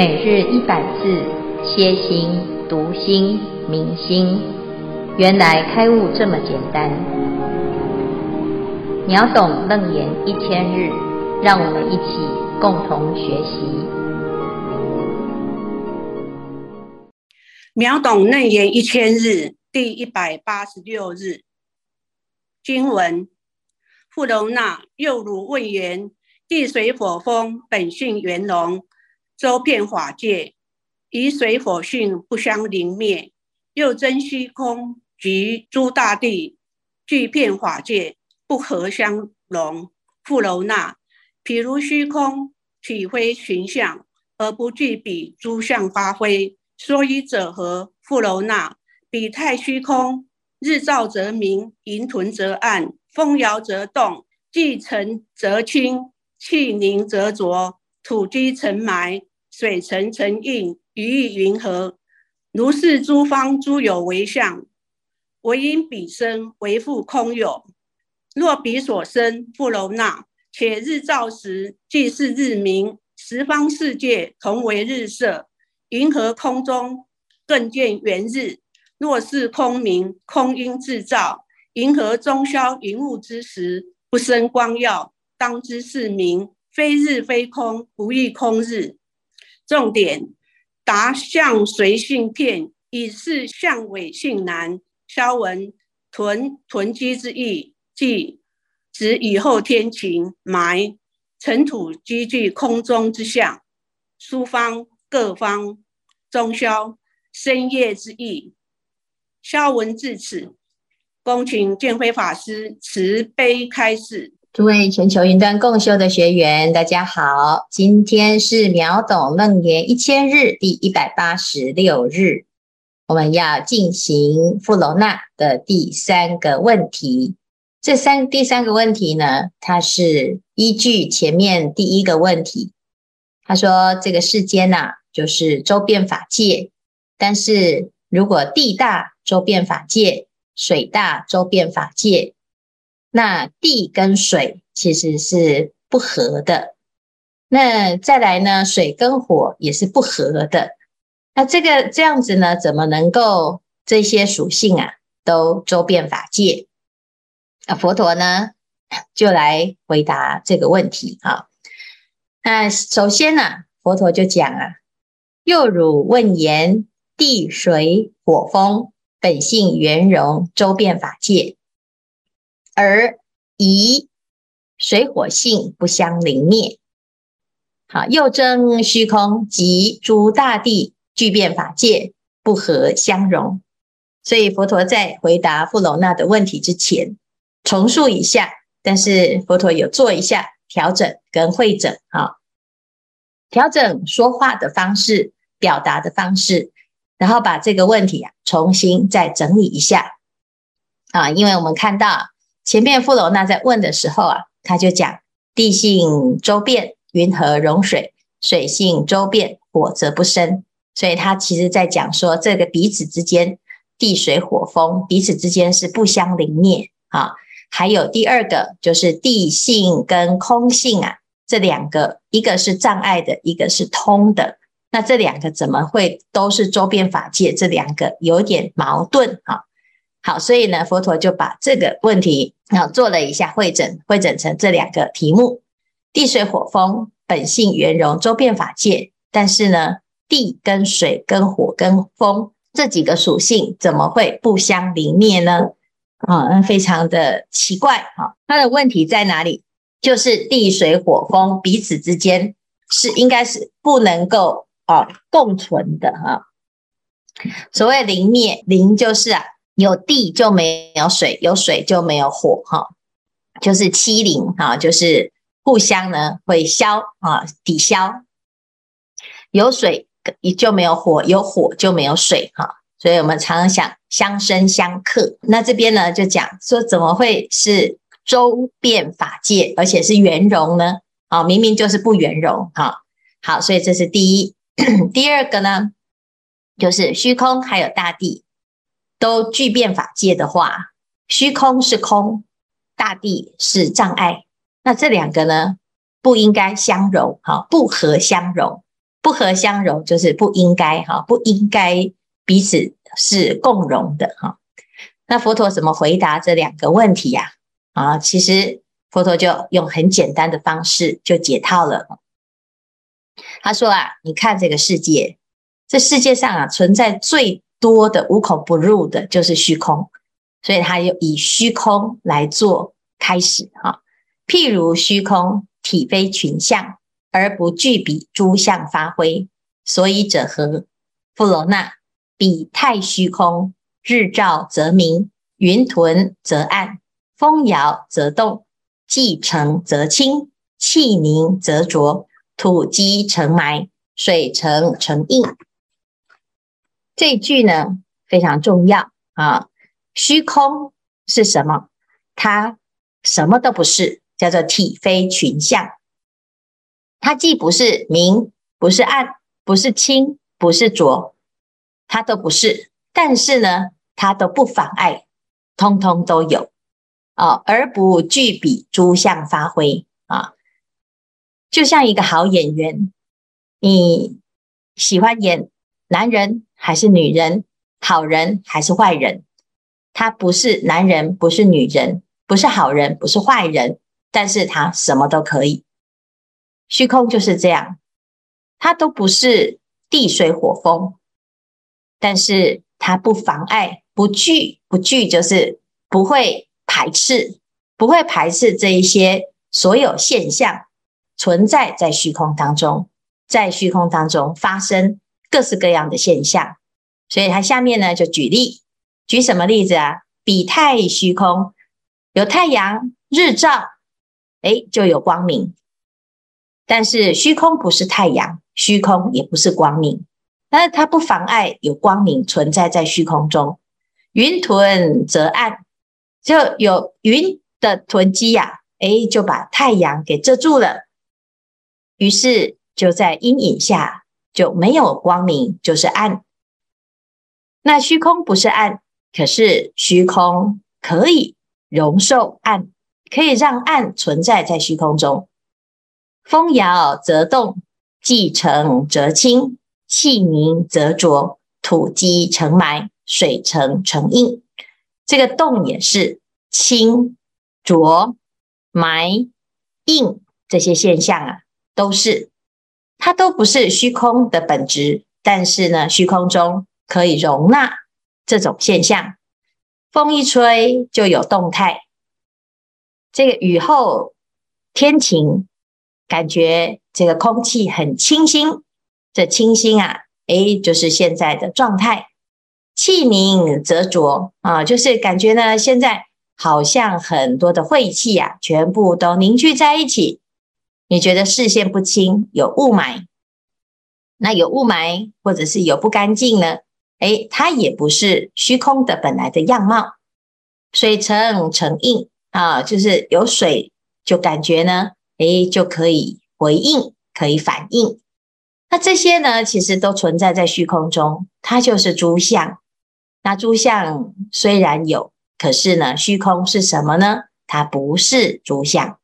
每日一百字，歇心、读心、明心，原来开悟这么简单。秒懂楞严一千日，让我们一起共同学习。秒懂楞严一千日第一百八十六日经文：富楼那，又汝问言，地水火风本性圆融。周遍法界，以水火性不相凝灭，又真虚空及诸大地具遍法界，不合相容。富楼那，譬如虚空体非群相，而不具彼诸相发挥。说以者何？富楼那，彼太虚空，日照则明，云屯则暗，风摇则动，气沉则清，气凝则浊，土积尘埋。水沉成印，鱼意云河，如是诸方诸有为相，唯因彼生，为复空有。若彼所生，富楼那，且日照时，即是日明，十方世界同为日色，云河空中更见圆日。若是空明，空因自照，云河中消云雾之时，不生光耀，当知是明，非日非空，不异空日。重点达相随性片，以是相尾性难。消文屯屯积之意，即指以后天晴埋尘土积聚空中之象。书方各方中宵深夜之意。消文至此，恭请建辉法师慈悲开示。诸位全球云端共修的学员，大家好，今天是秒懂楞严一千日第一百八十六日，我们要进行富楼那的第三个问题。这三第三个问题呢，它是依据前面第一个问题。他说：“这个世间呐、啊，就是周遍法界，但是如果地大周遍法界，水大周遍法界。”那地跟水其实是不合的，那再来呢，水跟火也是不合的。那这个这样子呢，怎么能够这些属性啊都周遍法界？啊，佛陀呢就来回答这个问题啊。那首先呢，佛陀就讲啊，又汝问言，地水火风本性圆融，周遍法界。而以水火性不相凌灭，好，又争虚空及诸大地俱遍法界，不合相容。所以佛陀在回答富楼那的问题之前，重述一下，但是佛陀有做一下调整跟会整，哈，调整说话的方式、表达的方式，然后把这个问题啊重新再整理一下，啊，因为我们看到。前面富楼那在问的时候啊，他就讲地性周遍，云河融水；水性周遍，火则不生。所以他其实在讲说，这个彼此之间，地水火风彼此之间是不相凌灭啊。还有第二个就是地性跟空性啊，这两个一个是障碍的，一个是通的。那这两个怎么会都是周遍法界？这两个有点矛盾啊。好，所以呢，佛陀就把这个问题啊做了一下会诊，会诊成这两个题目：地水火风本性圆融，周遍法界。但是呢，地跟水跟火跟风这几个属性怎么会不相凌灭呢？啊，那非常的奇怪啊！他的问题在哪里？就是地水火风彼此之间是应该是不能够啊共存的哈。所谓灵灭，灵就是啊。有地就没有水，有水就没有火，哈，就是欺凌，哈，就是互相呢会消啊，抵消。有水就没有火，有火就没有水，哈，所以我们常常想相生相克。那这边呢就讲说，怎么会是周遍法界，而且是圆融呢？啊，明明就是不圆融，哈。好，所以这是第一。第二个呢，就是虚空还有大地。都具变法界的话，虚空是空，大地是障碍，那这两个呢，不应该相容，哈，不合相容。不合相容就是不应该哈，不应该彼此是共融的哈。那佛陀怎么回答这两个问题呀？啊，其实佛陀就用很简单的方式就解套了。他说啊，你看这个世界，这世界上啊存在最多的无孔不入的就是虚空，所以他又以虚空来做开始哈。譬如虚空体非群相，而不具彼诸相发挥，所以者何？富罗那，彼太虚空，日照则明，云屯则暗，风摇则动，气成则清，气凝则浊。土积成埋，水成成印。这一句呢非常重要啊！虚空是什么？它什么都不是，叫做体非群相。它既不是明，不是暗，不是清，不是浊，它都不是。但是呢，它都不妨碍，通通都有啊，而不具比诸相发挥啊。就像一个好演员，你喜欢演男人还是女人，好人还是坏人？他不是男人，不是女人，不是好人，不是坏人，但是他什么都可以。虚空就是这样，他都不是地水火风，但是他不妨碍，不惧，不惧就是不会排斥，不会排斥这一些所有现象。存在在虚空当中，在虚空当中发生各式各样的现象，所以他下面呢就举例，举什么例子啊？比太虚空，有太阳日照，哎，就有光明。但是虚空不是太阳，虚空也不是光明，但是它不妨碍有光明存在在虚空中。云屯则暗，就有云的囤积呀，哎，就把太阳给遮住了。于是就在阴影下就没有光明，就是暗。那虚空不是暗，可是虚空可以容受暗，可以让暗存在在虚空中。风摇则动，气成则清，气凝则浊，土积成埋，水成成印。这个动也是清、浊、埋、印这些现象啊。都是，它都不是虚空的本质，但是呢，虚空中可以容纳这种现象。风一吹就有动态，这个雨后天晴，感觉这个空气很清新，这清新啊，诶，就是现在的状态。气凝则浊啊，就是感觉呢，现在好像很多的晦气啊，全部都凝聚在一起。你觉得视线不清，有雾霾，那有雾霾或者是有不干净呢？诶，它也不是虚空的本来的样貌。水成成印啊，就是有水就感觉呢，诶，就可以回应，可以反应。那这些呢，其实都存在在虚空中，它就是诸相。那诸相虽然有，可是呢，虚空是什么呢？它不是诸相。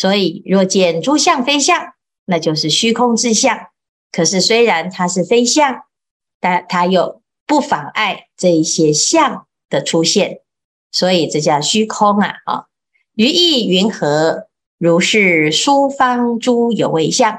所以，若见诸相非相，那就是虚空之相。可是，虽然它是非相，但它又不妨碍这一些相的出现。所以，这叫虚空啊！啊，于意云何？如是诸方诸有为相。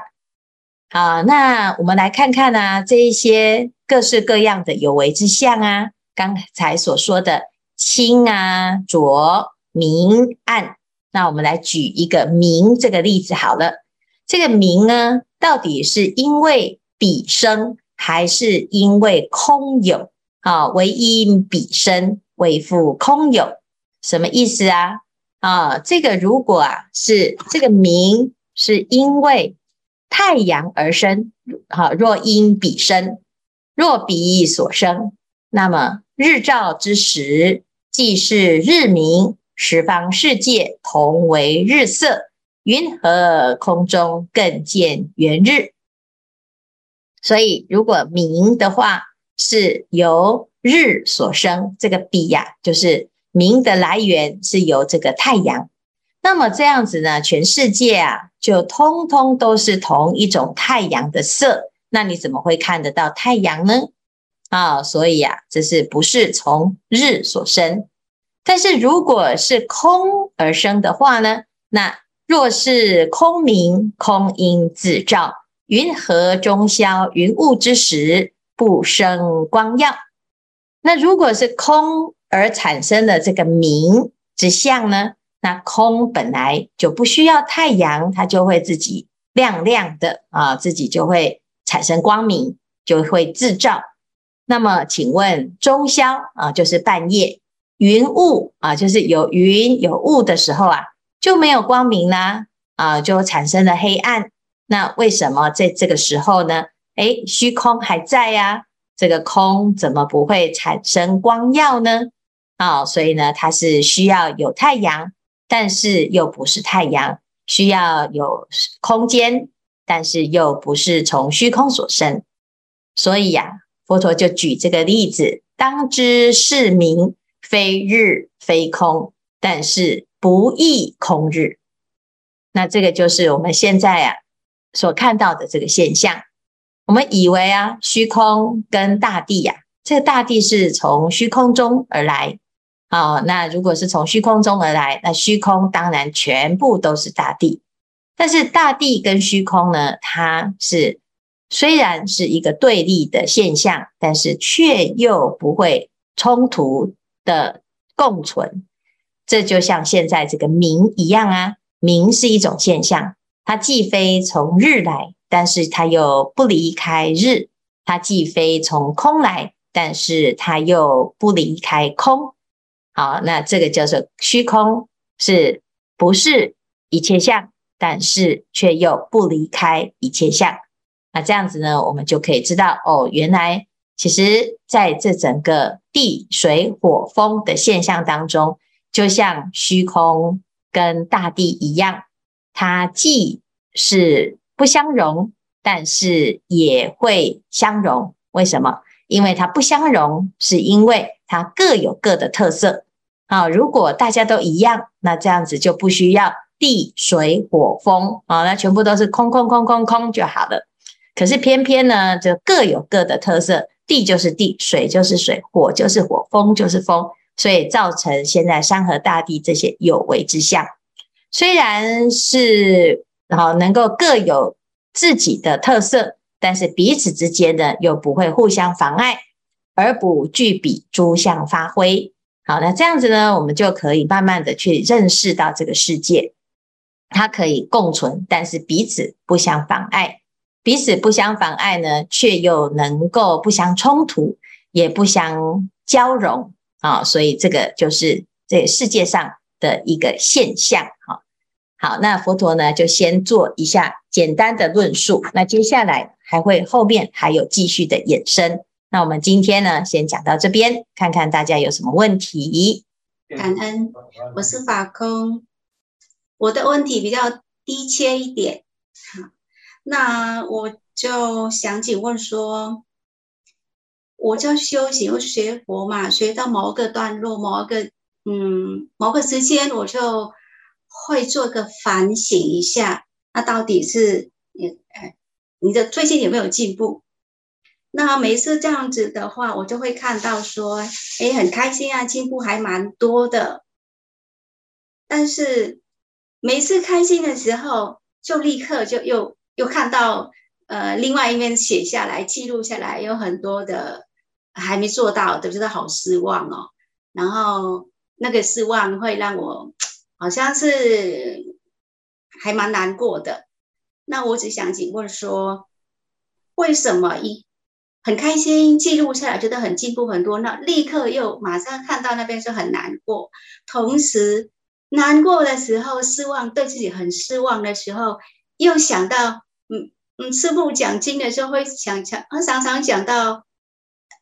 好，那我们来看看啊，这一些各式各样的有为之相啊，刚才所说的清啊、浊、明、暗。那我们来举一个明这个例子好了。这个明呢，到底是因为彼生，还是因为空有？啊，唯因彼生，为复空有，什么意思啊？啊，这个如果啊是这个明是因为太阳而生，好，若因彼生，若彼所生，那么日照之时，即是日明。十方世界同为日色，云和空中更见圆日？所以，如果明的话是由日所生，这个比呀、就是明的来源是由这个太阳。那么这样子呢，全世界啊，就通通都是同一种太阳的色，那你怎么会看得到太阳呢？啊，所以啊，这是不是从日所生？但是如果是空而生的话呢？那若是空明，空应自照，云何中消？云雾之时，不生光耀。那如果是空而产生的这个明之相呢？那空本来就不需要太阳，它就会自己亮亮的啊，自己就会产生光明，就会自照。那么，请问中宵啊，就是半夜。云雾啊，就是有云有雾的时候啊，就没有光明啦，啊，就产生了黑暗。那为什么在这个时候呢？诶，虚空还在呀，啊，这个空怎么不会产生光耀呢？啊，所以呢，它是需要有太阳，但是又不是太阳；需要有空间，但是又不是从虚空所生。所以呀，佛陀就举这个例子，当知是明。非日非空，但是不异空日。那这个就是我们现在啊所看到的这个现象。我们以为啊，虚空跟大地呀、啊，这个大地是从虚空中而来。哦，那如果是从虚空中而来，那虚空当然全部都是大地。但是大地跟虚空呢，它是虽然是一个对立的现象，但是却又不会冲突。的共存，这就像现在这个明一样啊。明是一种现象，它既非从日来，但是它又不离开日；它既非从空来，但是它又不离开空。好，那这个叫做虚空，是不是一切相？但是却又不离开一切相。那这样子呢，我们就可以知道哦，原来。其实，在这整个地水火风的现象当中，就像虚空跟大地一样，它既是不相容，但是也会相容。为什么？因为它不相容，是因为它各有各的特色。啊，如果大家都一样，那这样子就不需要地水火风啊，那全部都是空空空空空就好了。可是偏偏呢，就各有各的特色。地就是地，水就是水，火就是火，风就是风，所以造成现在山河大地这些有为之相，虽然是然后能够各有自己的特色，但是彼此之间呢又不会互相妨碍，而不具比诸相发挥。好，那这样子呢，我们就可以慢慢的去认识到这个世界，它可以共存，但是彼此不相妨碍。彼此不相妨碍呢，却又能够不相冲突，也不相交融啊，所以这个就是这个世界上的一个现象。好，好，那佛陀呢就先做一下简单的论述，那接下来还会后面还有继续的衍生。那我们今天呢先讲到这边，看看大家有什么问题。感恩，我是法空，我的问题比较低切一点。那我就想请问说，我在修行，我学佛嘛，学到某个段落，某个嗯，某个时间，我就会做个反省一下，那到底是你哎，你的最近有没有进步？那每次这样子的话，我就会看到说，哎，很开心啊，进步还蛮多的。但是每次开心的时候，就立刻就又。又看到，呃，另外一面写下来、记录下来，有很多的还没做到的，觉得好失望哦。然后那个失望会让我好像是还蛮难过的。那我只想请问说，为什么一很开心记录下来，觉得很进步很多，那立刻又马上看到那边就很难过，同时难过的时候、失望，对自己很失望的时候。又想到，嗯嗯，师父讲经的时候会想想，他常常讲到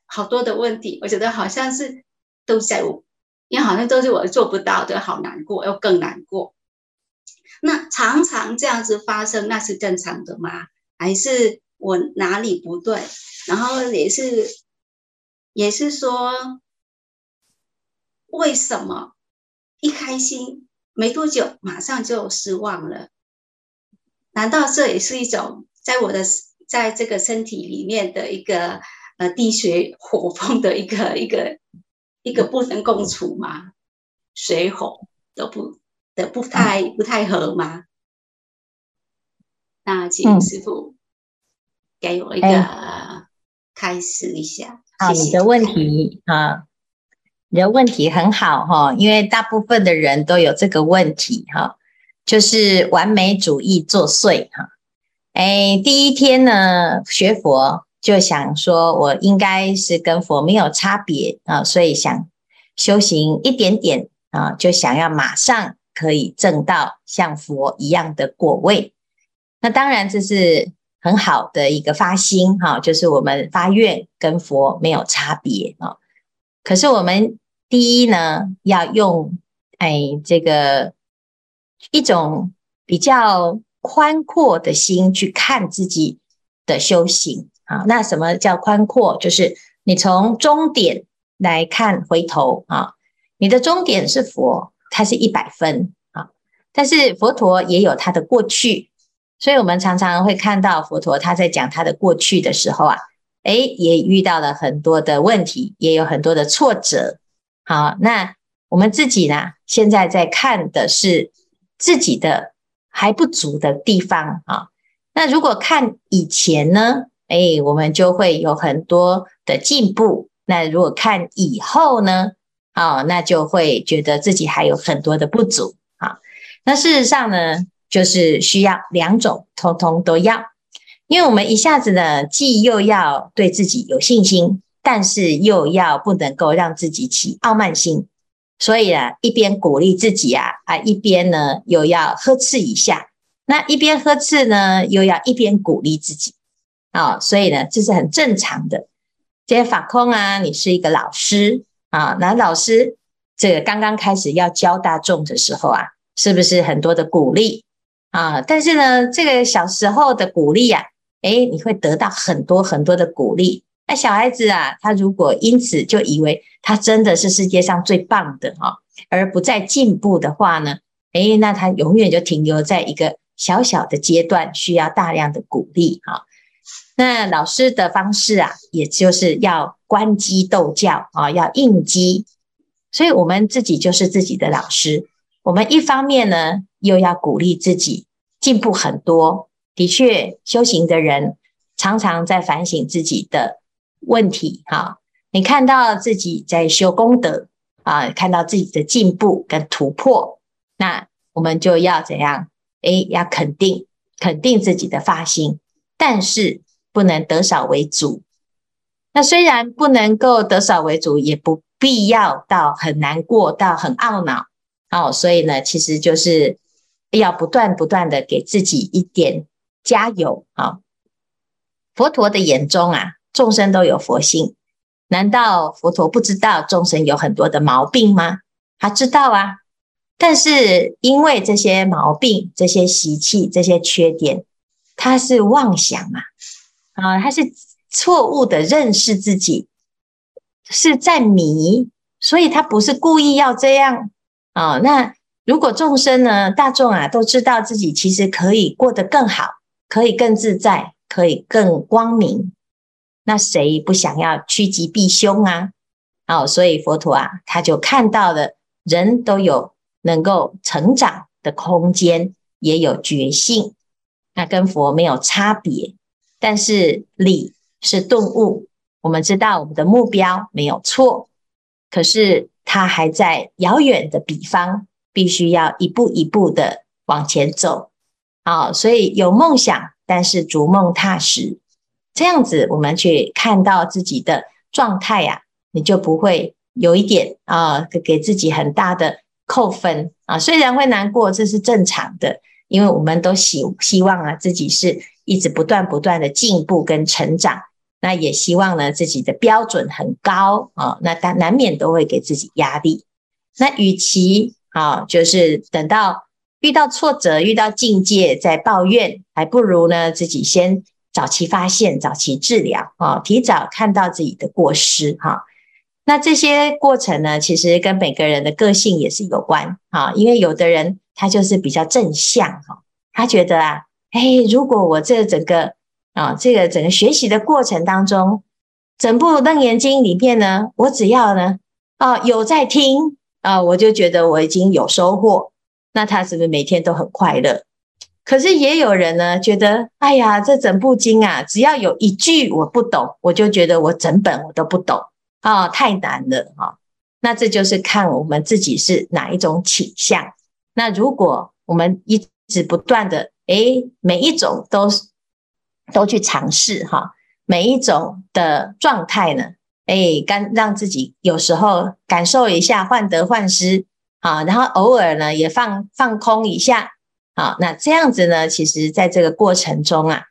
好多的问题，我觉得好像是都在我，因为好像都是我做不到的，好难过，又更难过。那常常这样子发生，那是正常的吗？还是我哪里不对？然后也是，也是说，为什么一开心没多久，马上就失望了？难道这也是一种在我的在这个身体里面的一个呃地水火风的一个一个一个不能共处吗？水火都不的不太不太合吗？那请师傅给我一个开始一下。好，你的问题啊，你的问题很好哈，因为大部分的人都有这个问题哈，就是完美主义作祟哈。哎，第一天呢，学佛就想说，我应该是跟佛没有差别啊，所以想修行一点点啊，就想要马上可以证到像佛一样的果位。那当然这是。很好的一个发心哈，就是我们发愿跟佛没有差别啊。可是我们第一呢，要用哎这个一种比较宽阔的心去看自己的修行啊。那什么叫宽阔？就是你从终点来看回头啊，你的终点是佛，它是一百分啊，但是佛陀也有他的过去。所以，我们常常会看到佛陀他在讲他的过去的时候啊，诶，也遇到了很多的问题，也有很多的挫折。好，那我们自己呢，现在在看的是自己的还不足的地方啊。那如果看以前呢，诶，我们就会有很多的进步。那如果看以后呢，啊，那就会觉得自己还有很多的不足。啊，那事实上呢，就是需要两种，通通都要，因为我们一下子呢，既又要对自己有信心，但是又要不能够让自己起傲慢心，所以啊，一边鼓励自己啊，啊，一边呢又要呵斥一下，那一边呵斥呢，又要一边鼓励自己，啊，所以呢，这是很正常的。这些法空啊，你是一个老师啊，那老师这个刚刚开始要教大众的时候啊，是不是很多的鼓励？啊，但是呢，这个小时候的鼓励啊，诶，你会得到很多很多的鼓励。那小孩子啊，他如果因此就以为他真的是世界上最棒的哈，而不再进步的话呢，诶，那他永远就停留在一个小小的阶段，需要大量的鼓励哈。那老师的方式啊，也就是要关机斗教啊，要应机，所以我们自己就是自己的老师。我们一方面呢，又要鼓励自己进步很多。的确，修行的人常常在反省自己的问题。哈，你看到自己在修功德啊，看到自己的进步跟突破，那我们就要怎样？诶，要肯定，肯定自己的发心，但是不能得少为主。那虽然不能够得少为主，也不必要到很难过，到很懊恼。哦，所以呢，其实就是要不断不断的给自己一点加油啊！佛陀的眼中啊，众生都有佛性，难道佛陀不知道众生有很多的毛病吗？他知道啊，但是因为这些毛病、这些习气、这些缺点，他是妄想嘛，啊，他是错误的认识自己，是在迷，所以他不是故意要这样。啊、那如果众生呢，大众啊，都知道自己其实可以过得更好，可以更自在，可以更光明，那谁不想要趋吉避凶啊？哦，所以佛陀啊，他就看到了人都有能够成长的空间，也有觉性，那跟佛没有差别，但是理是顿悟，我们知道我们的目标没有错，可是。它还在遥远的彼方，必须要一步一步的往前走。啊，所以有梦想，但是逐梦踏实，这样子我们去看到自己的状态呀，你就不会有一点啊，给自己很大的扣分啊。虽然会难过，这是正常的，因为我们都希希望啊，自己是一直不断不断的进步跟成长。那也希望呢，自己的标准很高啊，那但难免都会给自己压力。那与其啊，就是等到遇到挫折、遇到境界再抱怨，还不如呢自己先早期发现、早期治疗啊，提早看到自己的过失哈。那这些过程呢，其实跟每个人的个性也是有关啊，因为有的人他就是比较正向哈，他觉得啊，哎，如果我这整个。啊，这个整个学习的过程当中，整部《楞严经》里面呢，我只要呢，啊，有在听啊，我就觉得我已经有收获。那他是不是每天都很快乐？可是也有人呢，觉得，哎呀，这整部经啊，只要有一句我不懂，我就觉得我整本我都不懂啊，太难了哈。那这就是看我们自己是哪一种倾向。那如果我们一直不断的，诶，每一种都都去尝试哈，每一种的状态呢，诶，干让自己有时候感受一下患得患失啊，然后偶尔呢也放放空一下。好，那这样子呢，其实在这个过程中啊，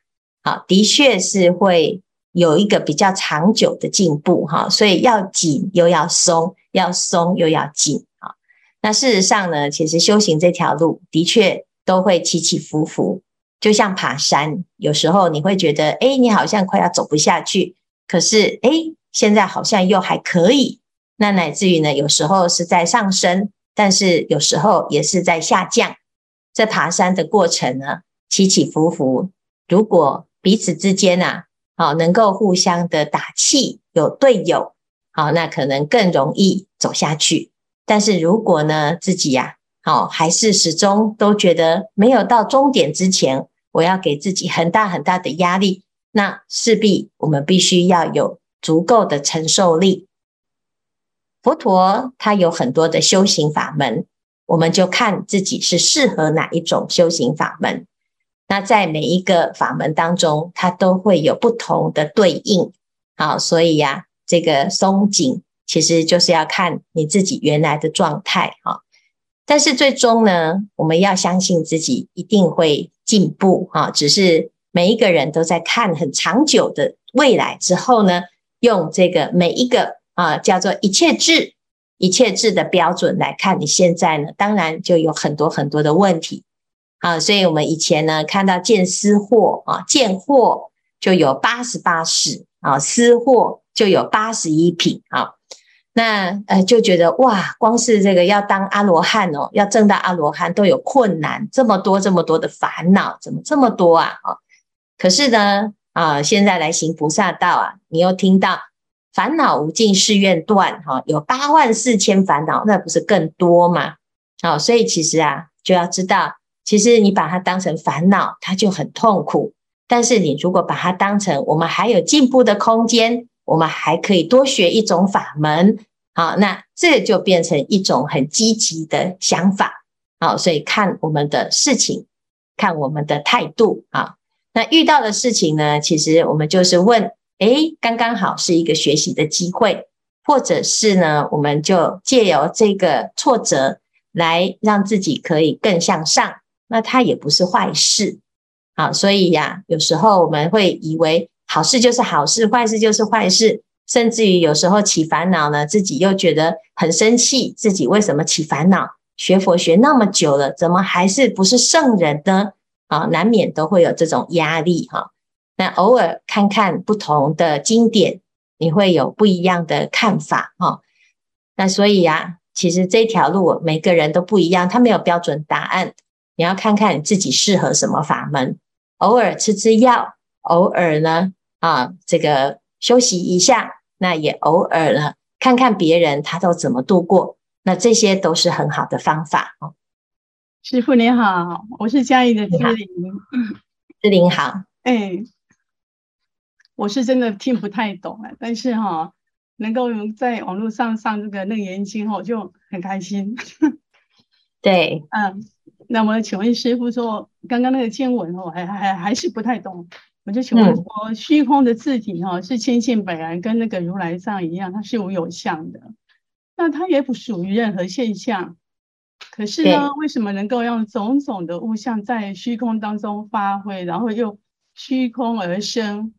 好，的确是会有一个比较长久的进步哈。所以要紧又要松，要松又要紧啊。那事实上呢，其实修行这条路的确都会起起伏伏，就像爬山，有时候你会觉得，哎，你好像快要走不下去，可是，哎，现在好像又还可以。那乃至于呢，有时候是在上升，但是有时候也是在下降。在爬山的过程呢，起起伏伏。如果彼此之间啊，好能够互相的打气，有队友，好，那可能更容易走下去。但是如果呢，自己呀，好还是始终都觉得没有到终点之前，我要给自己很大很大的压力，那势必我们必须要有足够的承受力。佛陀他有很多的修行法门。我们就看自己是适合哪一种修行法门。那在每一个法门当中，它都会有不同的对应。好，所以呀，这个松紧其实就是要看你自己原来的状态。哈，但是最终呢，我们要相信自己一定会进步。哈，只是每一个人都在看很长久的未来之后呢，用这个每一个啊叫做一切智。一切智的标准来看，你现在呢，当然就有很多很多的问题啊。所以我们以前呢，看到见思惑啊，见惑就有八十八识啊，思惑就有八十一品啊。那呃，就觉得哇，光是这个要当阿罗汉哦，要证到阿罗汉都有困难，这么多这么多的烦恼，怎么这么多啊？啊，可是呢，啊，现在来行菩萨道啊，你又听到。烦恼无尽誓愿断，哈，有八万四千烦恼，那不是更多吗？好，所以其实啊，就要知道，其实你把它当成烦恼，它就很痛苦。但是你如果把它当成我们还有进步的空间，我们还可以多学一种法门，好，那这就变成一种很积极的想法。好，所以看我们的事情，看我们的态度啊。那遇到的事情呢，其实我们就是问。诶，刚刚好是一个学习的机会，或者是呢，我们就借由这个挫折来让自己可以更向上，那它也不是坏事。好，所以呀，有时候我们会以为好事就是好事，坏事就是坏事，甚至于有时候起烦恼呢，自己又觉得很生气，自己为什么起烦恼？学佛学那么久了，怎么还是不是圣人呢？啊，难免都会有这种压力哈。那偶尔看看不同的经典，你会有不一样的看法哈。那所以呀，其实这条路每个人都不一样，它没有标准答案。你要看看你自己适合什么法门。偶尔吃吃药，偶尔呢啊，这个休息一下，那也偶尔呢看看别人他都怎么度过，那这些都是很好的方法哦。师傅您好，我是嘉义的志玲。志玲好，哎。我是真的听不太懂了，但是哈、哦，能够在网络上上这个楞严经，我就很开心。对，嗯，那么请问师傅说，刚刚那个经文哦，还还还是不太懂。我就请问说，虚空的字体哈，是清净本然，跟那个如来藏一样，它是无有相的，那它也不属于任何现象。可是呢，为什么能够让种种的物象在虚空当中发挥，然后又虚空而生？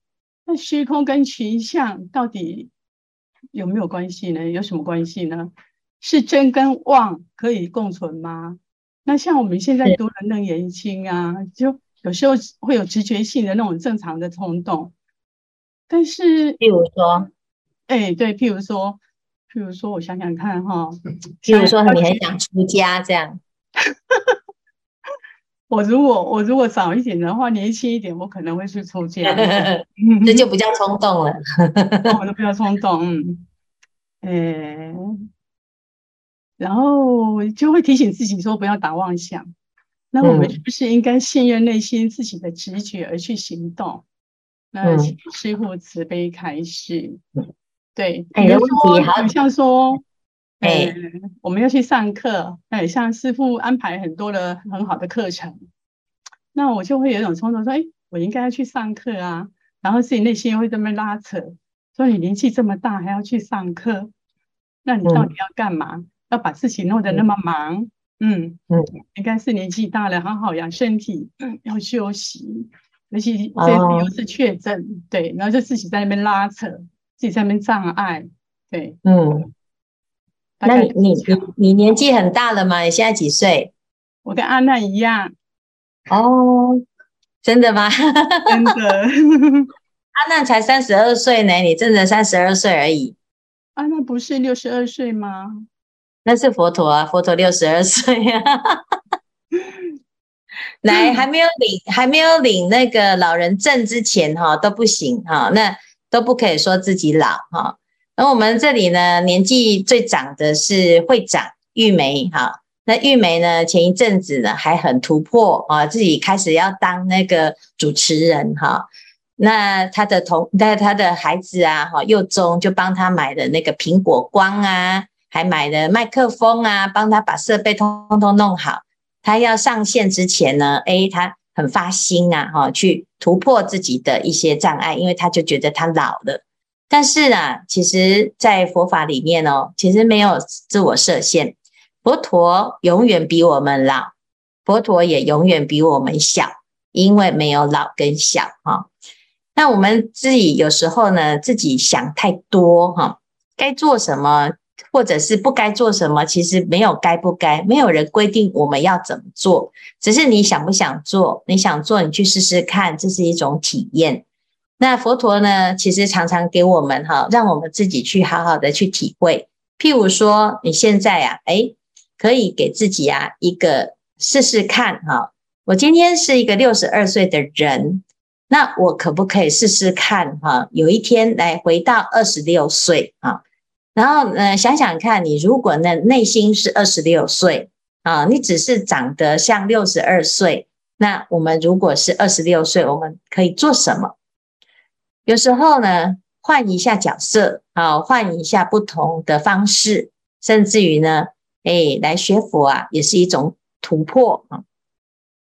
那虚空跟群相到底有没有关系呢？有什么关系呢？是真跟妄可以共存吗？那像我们现在读了楞严经啊，就有时候会有直觉性的那种正常的冲动，但是，譬如说，哎，对，譬如说，譬如说，我想想看哈，譬如说你很想出家这样，我如果我如果早一点的话，年轻一点，我可能会去出家，这就比较冲动了。我都比较冲动，嗯，欸，然后就会提醒自己说不要打妄想。那我们是不是应该信任内心自己的直觉而去行动？嗯、那请师傅慈悲开示。嗯、对，比如说，好像说，哎、欸，我们要去上课，哎，像师傅安排很多的很好的课程，那我就会有一种冲动说，哎、欸，我应该要去上课啊。然后自己内心会这么拉扯，说你年纪这么大还要去上课，那你到底要干嘛？嗯、要把自己弄得那么忙？嗯嗯，应该是年纪大了，好好养身体，嗯，要休息。尤其这次又是确诊，哦、对，然后就自己在那边拉扯，自己在那边障碍，对，嗯。那你你你年纪很大了吗？你现在几岁？我跟安娜一样。哦，真的吗？真的。安娜才三十二岁呢，你真的三十二岁而已。安娜不是六十二岁吗？那是佛陀啊，佛陀六十二岁啊，来还没有领还没有领那个老人证之前哈都不行哈，那都不可以说自己老哈。那我们这里呢，年纪最长的是会长玉梅哈，那玉梅呢前一阵子呢还很突破啊，自己开始要当那个主持人哈，那他的同那他的孩子啊哈幼中就帮他买的那个苹果光啊。还买了麦克风啊，帮他把设备通通弄好。他要上线之前呢，诶，他很发心啊，哈，去突破自己的一些障碍，因为他就觉得他老了。但是啊，其实，在佛法里面哦，其实没有自我设限。佛陀永远比我们老，佛陀也永远比我们小，因为没有老跟小哈。那我们自己有时候呢，自己想太多哈，该做什么？或者是不该做什么，其实没有该不该，没有人规定我们要怎么做，只是你想不想做，你想做，你去试试看，这是一种体验。那佛陀呢，其实常常给我们哈，让我们自己去好好的去体会。譬如说，你现在啊，诶，可以给自己啊一个试试看哈。我今天是一个六十二岁的人，那我可不可以试试看哈？有一天来回到二十六岁啊？然后，呃，想想看，你如果呢内心是二十六岁啊，你只是长得像六十二岁，那我们如果是二十六岁，我们可以做什么？有时候呢，换一下角色啊，换一下不同的方式，甚至于呢，哎，来学佛啊，也是一种突破啊。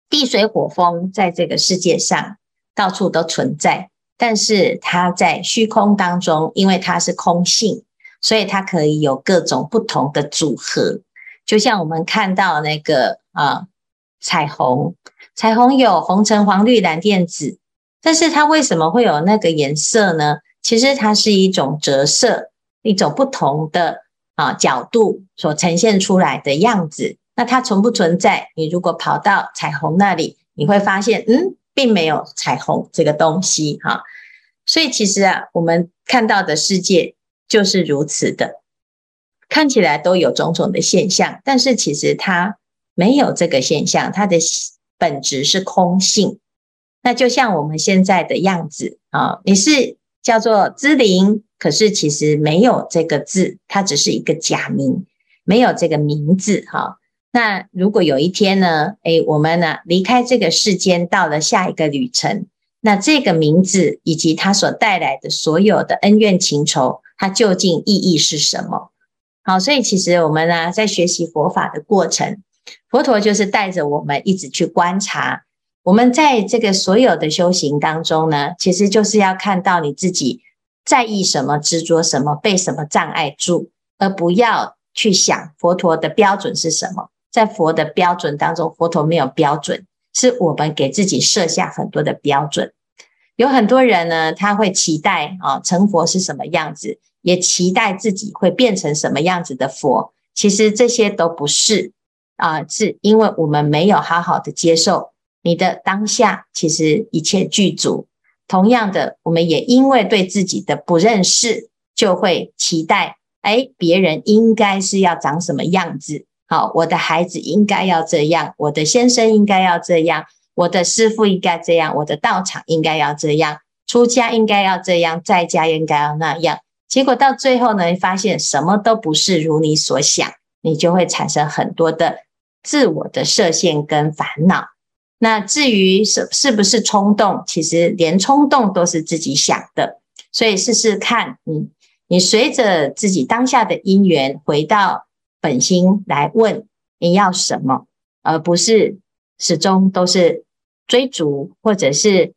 地水火风在这个世界上到处都存在，但是它在虚空当中，因为它是空性。所以它可以有各种不同的组合，就像我们看到那个啊彩虹，彩虹有红橙黄绿蓝靛紫，但是它为什么会有那个颜色呢？其实它是一种折射，一种不同的啊角度所呈现出来的样子。那它存不存在？你如果跑到彩虹那里，你会发现，嗯，并没有彩虹这个东西哈。所以其实啊，我们看到的世界。就是如此的，看起来都有种种的现象，但是其实它没有这个现象，它的本质是空性。那就像我们现在的样子啊，你是叫做知灵，可是其实没有这个字，它只是一个假名，没有这个名字哈。那如果有一天呢，诶，我们呢离开这个世间，到了下一个旅程，那这个名字以及它所带来的所有的恩怨情仇。它究竟意义是什么？好，所以其实我们呢，在学习佛法的过程，佛陀就是带着我们一直去观察。我们在这个所有的修行当中呢，其实就是要看到你自己在意什么、执着什么、被什么障碍住，而不要去想佛陀的标准是什么。在佛的标准当中，佛陀没有标准，是我们给自己设下很多的标准。有很多人呢，他会期待啊，成佛是什么样子，也期待自己会变成什么样子的佛。其实这些都不是啊，是因为我们没有好好的接受你的当下，其实一切具足。同样的，我们也因为对自己的不认识，就会期待，哎，别人应该是要长什么样子，好，我的孩子应该要这样，我的先生应该要这样，我的师父应该这样，我的道场应该要这样，出家应该要这样，在家应该要那样。结果到最后呢，发现什么都不是如你所想，你就会产生很多的自我的设限跟烦恼。那至于是是不是冲动，其实连冲动都是自己想的。所以试试看，你你随着自己当下的因缘，回到本心来问你要什么，而不是始终都是追逐，或者是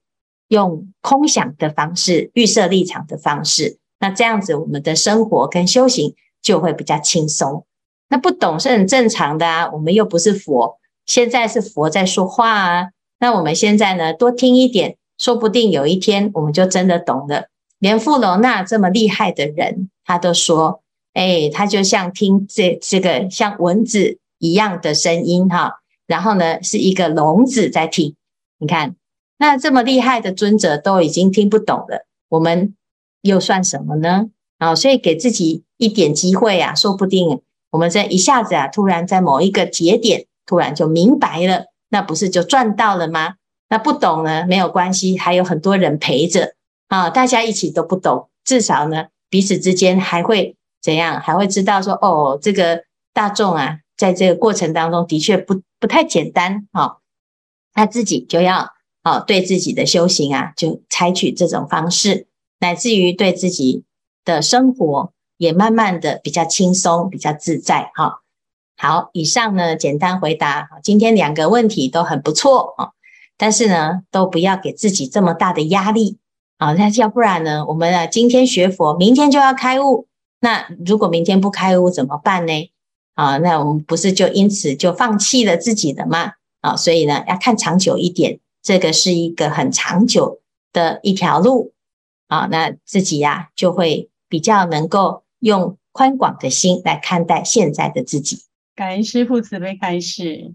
用空想的方式、预设立场的方式。那这样子，我们的生活跟修行就会比较轻松。那不懂是很正常的啊，我们又不是佛，现在是佛在说话啊。那我们现在呢，多听一点，说不定有一天我们就真的懂了。连富罗那这么厉害的人，他都说，哎，他就像听这这个像蚊子一样的声音哈，然后呢，是一个聋子在听。你看，那这么厉害的尊者都已经听不懂了，我们。又算什么呢？啊，所以给自己一点机会啊，说不定我们这一下子啊，突然在某一个节点，突然就明白了，那不是就赚到了吗？那不懂呢，没有关系，还有很多人陪着啊，大家一起都不懂，至少呢，彼此之间还会怎样？还会知道说，哦，这个大众啊，在这个过程当中的确不不太简单啊，那自己就要啊，对自己的修行啊，就采取这种方式。乃至于对自己的生活也慢慢的比较轻松、比较自在哈。好，以上呢简单回答。今天两个问题都很不错啊，但是呢都不要给自己这么大的压力啊。那要不然呢，我们啊今天学佛，明天就要开悟。那如果明天不开悟怎么办呢？啊，那我们不是就因此就放弃了自己的吗？啊，所以呢要看长久一点，这个是一个很长久的一条路。啊，那自己呀、啊、就会比较能够用宽广的心来看待现在的自己。感恩师父慈悲开示。